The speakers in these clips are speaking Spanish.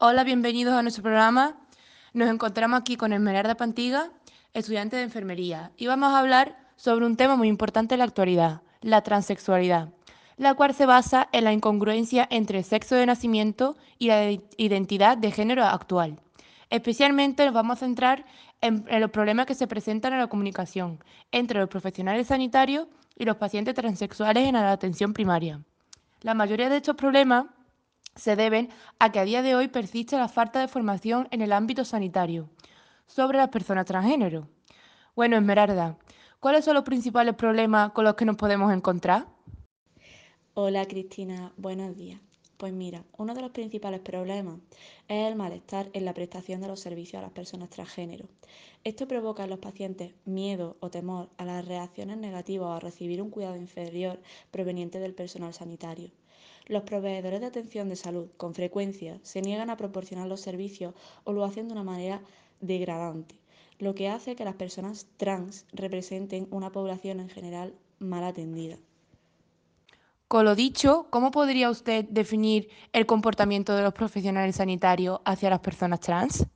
Hola, bienvenidos a nuestro programa. Nos encontramos aquí con Esmeralda Pantiga, estudiante de enfermería, y vamos a hablar sobre un tema muy importante en la actualidad, la transexualidad, la cual se basa en la incongruencia entre el sexo de nacimiento y la identidad de género actual. Especialmente nos vamos a centrar en, en los problemas que se presentan en la comunicación entre los profesionales sanitarios y los pacientes transexuales en la atención primaria. La mayoría de estos problemas se deben a que a día de hoy persiste la falta de formación en el ámbito sanitario sobre las personas transgénero. Bueno, Esmeralda, ¿cuáles son los principales problemas con los que nos podemos encontrar? Hola Cristina, buenos días. Pues mira, uno de los principales problemas es el malestar en la prestación de los servicios a las personas transgénero. Esto provoca en los pacientes miedo o temor a las reacciones negativas o a recibir un cuidado inferior proveniente del personal sanitario. Los proveedores de atención de salud con frecuencia se niegan a proporcionar los servicios o lo hacen de una manera degradante, lo que hace que las personas trans representen una población en general mal atendida. Con lo dicho, ¿cómo podría usted definir el comportamiento de los profesionales sanitarios hacia las personas trans?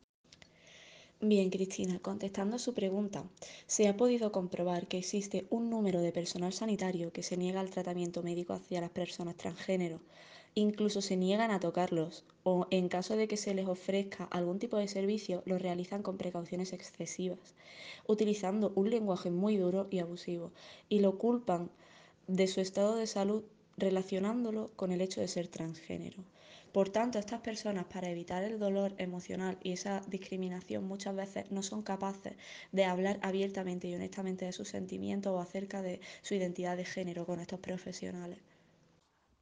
Bien, Cristina, contestando a su pregunta, se ha podido comprobar que existe un número de personal sanitario que se niega al tratamiento médico hacia las personas transgénero. Incluso se niegan a tocarlos o en caso de que se les ofrezca algún tipo de servicio, lo realizan con precauciones excesivas, utilizando un lenguaje muy duro y abusivo y lo culpan de su estado de salud relacionándolo con el hecho de ser transgénero. Por tanto, estas personas, para evitar el dolor emocional y esa discriminación, muchas veces no son capaces de hablar abiertamente y honestamente de sus sentimientos o acerca de su identidad de género con estos profesionales.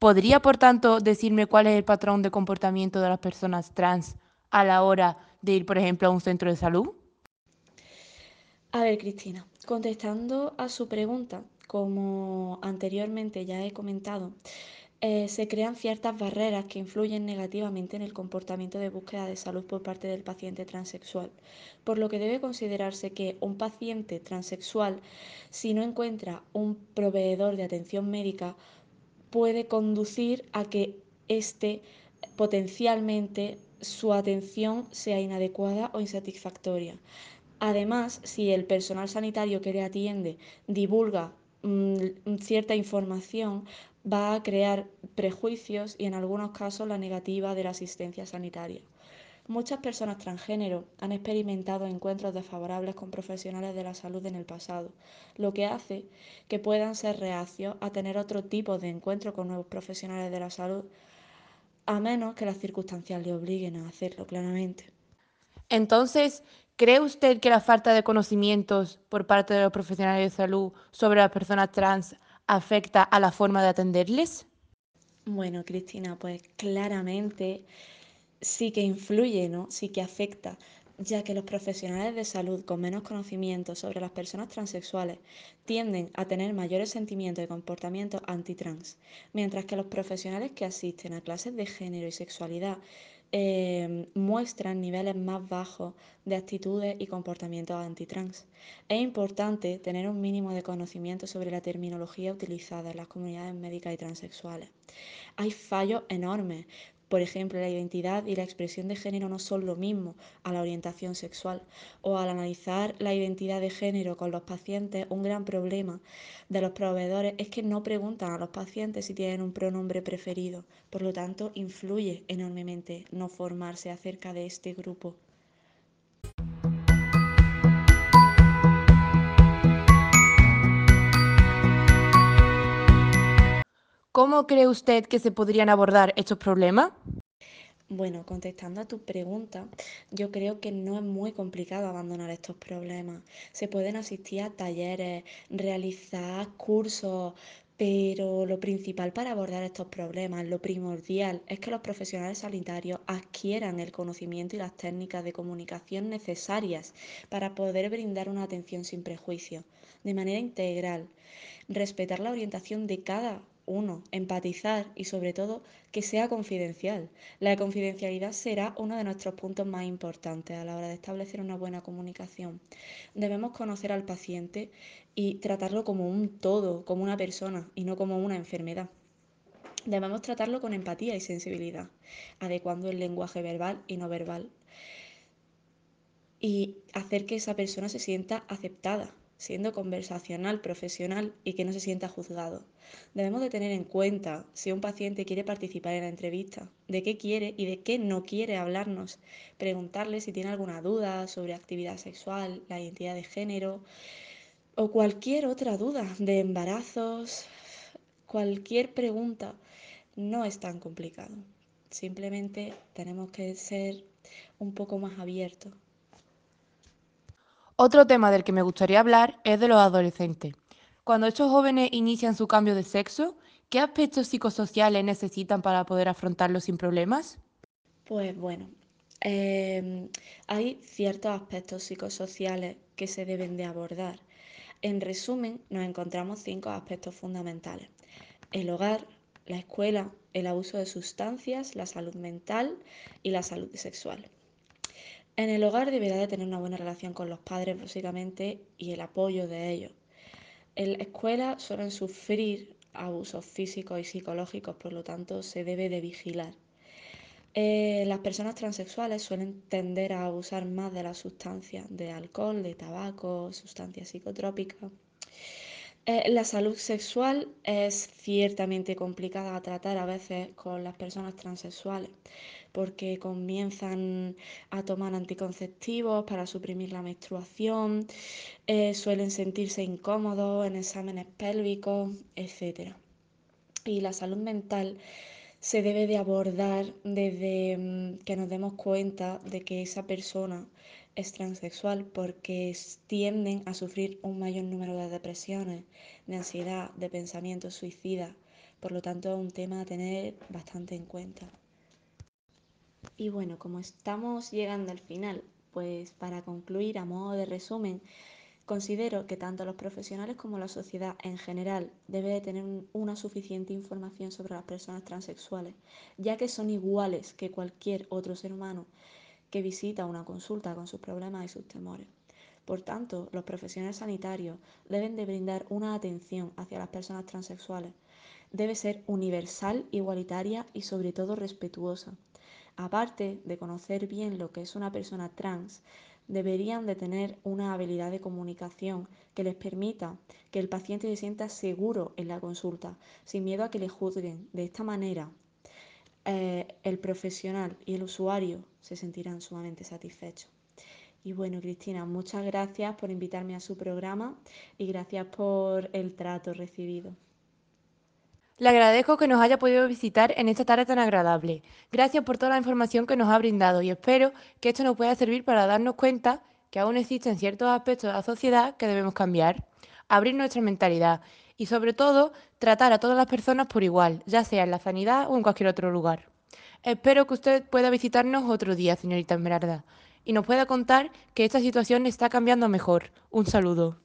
¿Podría, por tanto, decirme cuál es el patrón de comportamiento de las personas trans a la hora de ir, por ejemplo, a un centro de salud? A ver, Cristina, contestando a su pregunta, como anteriormente ya he comentado, eh, se crean ciertas barreras que influyen negativamente en el comportamiento de búsqueda de salud por parte del paciente transexual, por lo que debe considerarse que un paciente transexual, si no encuentra un proveedor de atención médica, puede conducir a que éste potencialmente su atención sea inadecuada o insatisfactoria. Además, si el personal sanitario que le atiende divulga mmm, cierta información, va a crear prejuicios y en algunos casos la negativa de la asistencia sanitaria. Muchas personas transgénero han experimentado encuentros desfavorables con profesionales de la salud en el pasado, lo que hace que puedan ser reacios a tener otro tipo de encuentro con nuevos profesionales de la salud, a menos que las circunstancias le obliguen a hacerlo claramente. Entonces, ¿cree usted que la falta de conocimientos por parte de los profesionales de salud sobre las personas trans afecta a la forma de atenderles? Bueno, Cristina, pues claramente sí que influye, ¿no? Sí que afecta, ya que los profesionales de salud con menos conocimiento sobre las personas transexuales tienden a tener mayores sentimientos y comportamientos antitrans, mientras que los profesionales que asisten a clases de género y sexualidad eh, muestran niveles más bajos de actitudes y comportamientos antitrans. Es importante tener un mínimo de conocimiento sobre la terminología utilizada en las comunidades médicas y transexuales. Hay fallos enormes. Por ejemplo, la identidad y la expresión de género no son lo mismo a la orientación sexual. O al analizar la identidad de género con los pacientes, un gran problema de los proveedores es que no preguntan a los pacientes si tienen un pronombre preferido. Por lo tanto, influye enormemente no formarse acerca de este grupo. ¿Cómo cree usted que se podrían abordar estos problemas? Bueno, contestando a tu pregunta, yo creo que no es muy complicado abandonar estos problemas. Se pueden asistir a talleres, realizar cursos, pero lo principal para abordar estos problemas, lo primordial, es que los profesionales sanitarios adquieran el conocimiento y las técnicas de comunicación necesarias para poder brindar una atención sin prejuicio, de manera integral, respetar la orientación de cada uno, empatizar y sobre todo que sea confidencial. La confidencialidad será uno de nuestros puntos más importantes a la hora de establecer una buena comunicación. Debemos conocer al paciente y tratarlo como un todo, como una persona y no como una enfermedad. Debemos tratarlo con empatía y sensibilidad, adecuando el lenguaje verbal y no verbal y hacer que esa persona se sienta aceptada, siendo conversacional, profesional y que no se sienta juzgado. Debemos de tener en cuenta si un paciente quiere participar en la entrevista, de qué quiere y de qué no quiere hablarnos, preguntarle si tiene alguna duda sobre actividad sexual, la identidad de género o cualquier otra duda de embarazos, cualquier pregunta. No es tan complicado. Simplemente tenemos que ser un poco más abiertos otro tema del que me gustaría hablar es de los adolescentes. Cuando estos jóvenes inician su cambio de sexo, ¿qué aspectos psicosociales necesitan para poder afrontarlo sin problemas? Pues bueno, eh, hay ciertos aspectos psicosociales que se deben de abordar. En resumen, nos encontramos cinco aspectos fundamentales. El hogar, la escuela, el abuso de sustancias, la salud mental y la salud sexual. En el hogar deberá de tener una buena relación con los padres básicamente y el apoyo de ellos. En la escuela suelen sufrir abusos físicos y psicológicos, por lo tanto se debe de vigilar. Eh, las personas transexuales suelen tender a abusar más de las sustancias, de alcohol, de tabaco, sustancias psicotrópicas. Eh, la salud sexual es ciertamente complicada a tratar a veces con las personas transexuales porque comienzan a tomar anticonceptivos para suprimir la menstruación, eh, suelen sentirse incómodos en exámenes pélvicos, etc. Y la salud mental se debe de abordar desde mm, que nos demos cuenta de que esa persona es transexual porque tienden a sufrir un mayor número de depresiones, de ansiedad, de pensamientos suicidas. Por lo tanto, es un tema a tener bastante en cuenta. Y bueno, como estamos llegando al final, pues para concluir a modo de resumen, considero que tanto los profesionales como la sociedad en general debe de tener una suficiente información sobre las personas transexuales, ya que son iguales que cualquier otro ser humano que visita una consulta con sus problemas y sus temores. Por tanto, los profesionales sanitarios deben de brindar una atención hacia las personas transexuales. Debe ser universal, igualitaria y sobre todo respetuosa aparte de conocer bien lo que es una persona trans, deberían de tener una habilidad de comunicación que les permita que el paciente se sienta seguro en la consulta, sin miedo a que le juzguen. De esta manera, eh, el profesional y el usuario se sentirán sumamente satisfechos. Y bueno, Cristina, muchas gracias por invitarme a su programa y gracias por el trato recibido. Le agradezco que nos haya podido visitar en esta tarde tan agradable. Gracias por toda la información que nos ha brindado y espero que esto nos pueda servir para darnos cuenta que aún existen ciertos aspectos de la sociedad que debemos cambiar, abrir nuestra mentalidad y sobre todo tratar a todas las personas por igual, ya sea en la sanidad o en cualquier otro lugar. Espero que usted pueda visitarnos otro día, señorita Esmeralda, y nos pueda contar que esta situación está cambiando mejor. Un saludo.